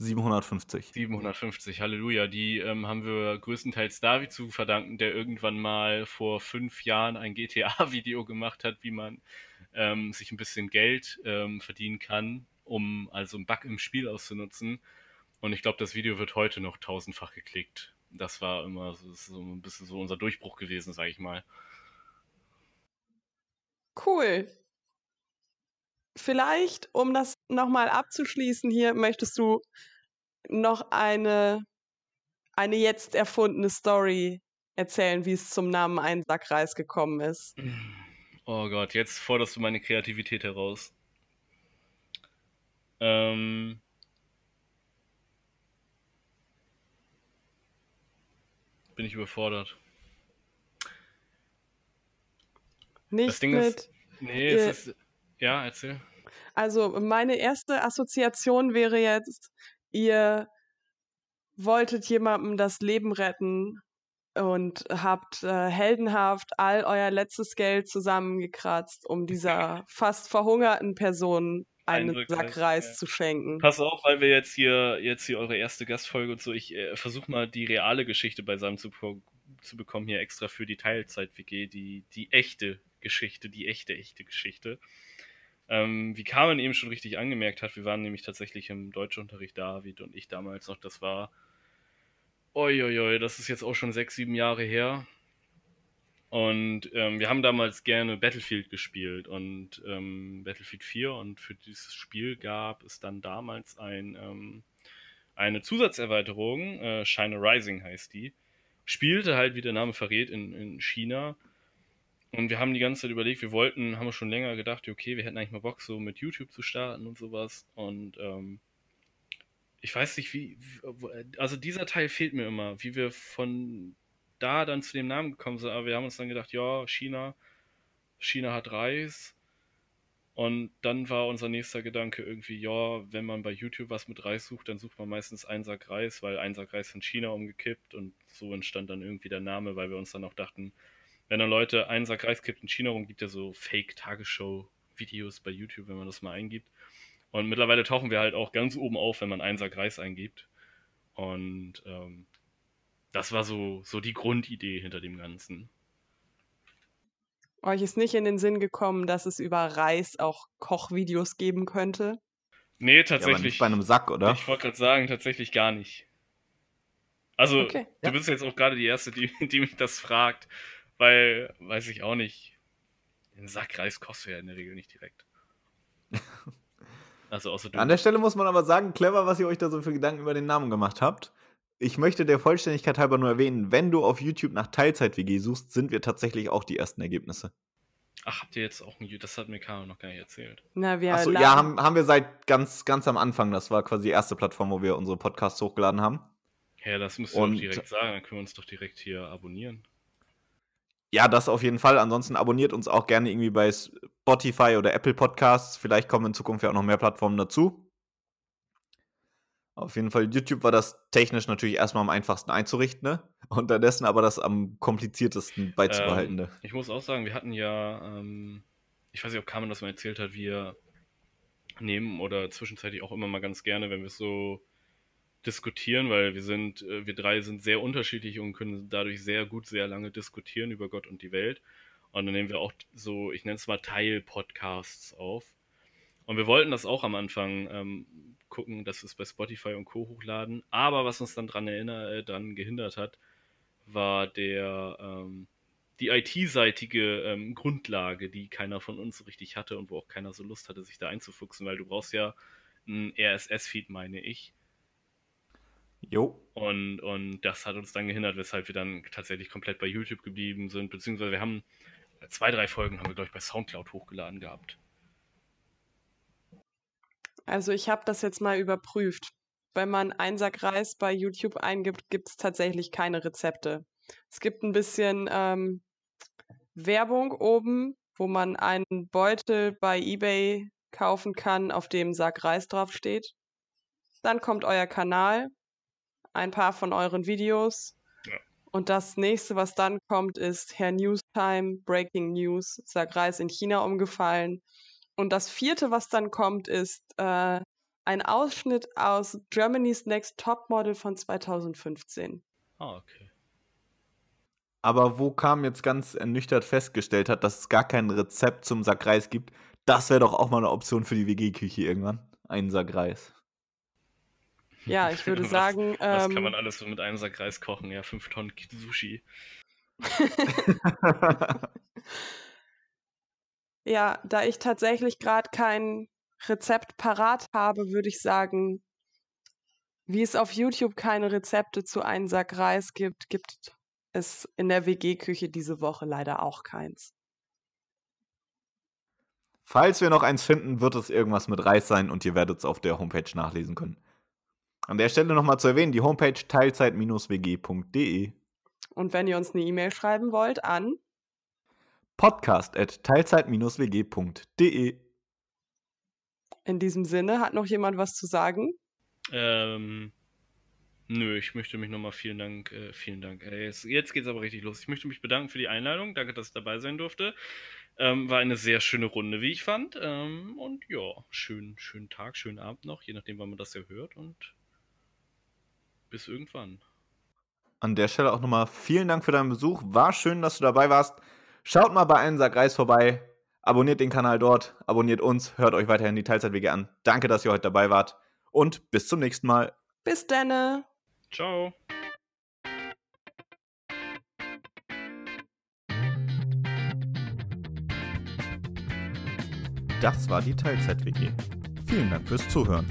750. 750, Halleluja. Die ähm, haben wir größtenteils David zu verdanken, der irgendwann mal vor fünf Jahren ein GTA-Video gemacht hat, wie man ähm, sich ein bisschen Geld ähm, verdienen kann, um also einen Bug im Spiel auszunutzen. Und ich glaube, das Video wird heute noch tausendfach geklickt. Das war immer so, so ein bisschen so unser Durchbruch gewesen, sage ich mal. Cool. Vielleicht, um das nochmal abzuschließen hier, möchtest du noch eine, eine jetzt erfundene Story erzählen, wie es zum Namen Einsackreis gekommen ist. Oh Gott, jetzt forderst du meine Kreativität heraus. Ähm, bin ich überfordert. Nicht Ding mit. ist- Nee, Äh, es ist. Ja, erzähl. Also meine erste Assoziation wäre jetzt, ihr wolltet jemandem das Leben retten und habt äh, heldenhaft all euer letztes Geld zusammengekratzt, um dieser fast verhungerten Person einen Sack Reis ja. zu schenken. Pass auf, weil wir jetzt hier, jetzt hier eure erste Gastfolge und so, ich äh, versuche mal die reale Geschichte beisammen zu, zu bekommen, hier extra für die Teilzeit-WG, die, die echte Geschichte, die echte, echte Geschichte. Ähm, wie Carmen eben schon richtig angemerkt hat, wir waren nämlich tatsächlich im Deutschunterricht, David und ich damals noch, das war, oi, das ist jetzt auch schon sechs, sieben Jahre her. Und ähm, wir haben damals gerne Battlefield gespielt und ähm, Battlefield 4 und für dieses Spiel gab es dann damals ein, ähm, eine Zusatzerweiterung, äh, China Rising heißt die. Spielte halt, wie der Name verrät, in, in China. Und wir haben die ganze Zeit überlegt, wir wollten, haben wir schon länger gedacht, okay, wir hätten eigentlich mal Bock, so mit YouTube zu starten und sowas. Und ähm, ich weiß nicht, wie, also dieser Teil fehlt mir immer, wie wir von da dann zu dem Namen gekommen sind. Aber wir haben uns dann gedacht, ja, China, China hat Reis. Und dann war unser nächster Gedanke irgendwie, ja, wenn man bei YouTube was mit Reis sucht, dann sucht man meistens einen Sack Reis, weil ein Sack Reis von China umgekippt und so entstand dann irgendwie der Name, weil wir uns dann auch dachten, wenn dann Leute einen Sack Reis kippt in China rum, gibt ja so Fake-Tagesschau-Videos bei YouTube, wenn man das mal eingibt. Und mittlerweile tauchen wir halt auch ganz oben auf, wenn man einen Sack Reis eingibt. Und ähm, das war so, so die Grundidee hinter dem Ganzen. Euch ist nicht in den Sinn gekommen, dass es über Reis auch Kochvideos geben könnte? Nee, Ja, aber tatsächlich. nicht bei einem Sack, oder? Ich wollte gerade sagen, tatsächlich gar nicht. Also, Okay. du Ja. bist jetzt auch gerade die Erste, die, die mich das fragt, weil, weiß ich auch nicht, ein Sack Reis kostet ja in der Regel nicht direkt. Also, außer du. An der Stelle muss man aber sagen, clever, was ihr euch da so für Gedanken über den Namen gemacht habt. Ich möchte der Vollständigkeit halber nur erwähnen, wenn du auf YouTube nach Teilzeit-WG suchst, sind wir tatsächlich auch die ersten Ergebnisse. Ach, habt ihr jetzt auch ein, das hat mir Caro noch gar nicht erzählt. Na, wir Achso, ja, haben, haben wir seit ganz, ganz am Anfang. Das war quasi die erste Plattform, wo wir unsere Podcasts hochgeladen haben. Ja, das müsst ihr Und- doch direkt sagen, dann können wir uns doch direkt hier abonnieren. Ja, das auf jeden Fall. Ansonsten abonniert uns auch gerne irgendwie bei Spotify oder Apple Podcasts. Vielleicht kommen in Zukunft ja auch noch mehr Plattformen dazu. Auf jeden Fall, YouTube war das technisch natürlich erstmal am einfachsten einzurichten, ne? Unterdessen aber das am kompliziertesten beizubehaltende. Ähm, ich muss auch sagen, wir hatten ja, ähm, ich weiß nicht, ob Carmen das mal erzählt hat, wir nehmen oder zwischenzeitlich auch immer mal ganz gerne, wenn wir so diskutieren, weil wir sind, äh, wir drei sind sehr unterschiedlich und können dadurch sehr gut, sehr lange diskutieren über Gott und die Welt. Und dann nehmen wir auch so, ich nenne es mal Teil-Podcasts auf. Und wir wollten das auch am Anfang ähm, gucken, dass wir es bei Spotify und Co. hochladen. Aber was uns dann dran, erinner, äh, dran gehindert hat, war der ähm, die IT-seitige ähm, Grundlage, die keiner von uns richtig hatte und wo auch keiner so Lust hatte, sich da einzufuchsen, weil du brauchst ja ein RSS-Feed, meine ich. Jo. Und, und das hat uns dann gehindert, weshalb wir dann tatsächlich komplett bei YouTube geblieben sind, beziehungsweise wir haben zwei, drei Folgen haben wir, glaube ich, bei Soundcloud hochgeladen gehabt. Also ich habe das jetzt mal überprüft. Wenn man einen Sack Reis bei YouTube eingibt, gibt es tatsächlich keine Rezepte. Es gibt ein bisschen ähm, Werbung oben, wo man einen Beutel bei eBay kaufen kann, auf dem Sack Reis draufsteht. Dann kommt euer Kanal, ein paar von euren Videos. Ja. Und das nächste, was dann kommt, ist Herr Newstime, Breaking News, Sack Reis in China umgefallen. Und das vierte, was dann kommt, ist äh, ein Ausschnitt aus Germany's Next Topmodel von 2015. Ah, okay. Aber wo Kam jetzt ganz ernüchtert festgestellt hat, dass es gar kein Rezept zum Sack Reis gibt, das wäre doch auch mal eine Option für die WG-Küche irgendwann. Ein Sack Reis. Ja, ich würde Was- sagen, Was ähm, kann man alles so mit einem Sack Reis kochen? Ja, fünf Tonnen Sushi. ja, da ich tatsächlich gerade kein Rezept parat habe, würde ich sagen, wie es auf YouTube keine Rezepte zu einem Sack Reis gibt, gibt es in der WG-Küche diese Woche leider auch keins. Falls wir noch eins finden, wird es irgendwas mit Reis sein und ihr werdet es auf der Homepage nachlesen können. An der Stelle nochmal zu erwähnen, die Homepage teilzeit-wg.de. Und wenn ihr uns eine E-Mail schreiben wollt, an Podcast at teilzeit-wg.de. in diesem Sinne, hat noch jemand was zu sagen? Ähm, nö, ich möchte mich nochmal vielen Dank, äh, vielen Dank. Äh, jetzt, jetzt geht's aber richtig los. Ich möchte mich bedanken für die Einladung. Danke, dass ich dabei sein durfte. Ähm, war eine sehr schöne Runde, wie ich fand. Ähm, und ja, schönen, schönen Tag, schönen Abend noch, je nachdem, wann man das ja hört. Und bis irgendwann. An der Stelle auch nochmal vielen Dank für deinen Besuch. War schön, dass du dabei warst. Schaut mal bei einem Sack Reis vorbei. Abonniert den Kanal dort. Abonniert uns. Hört euch weiterhin die Teilzeitwege an. Danke, dass ihr heute dabei wart. Und bis zum nächsten Mal. Bis denne! Ciao. Das war die Teilzeit-WG. Vielen Dank fürs Zuhören.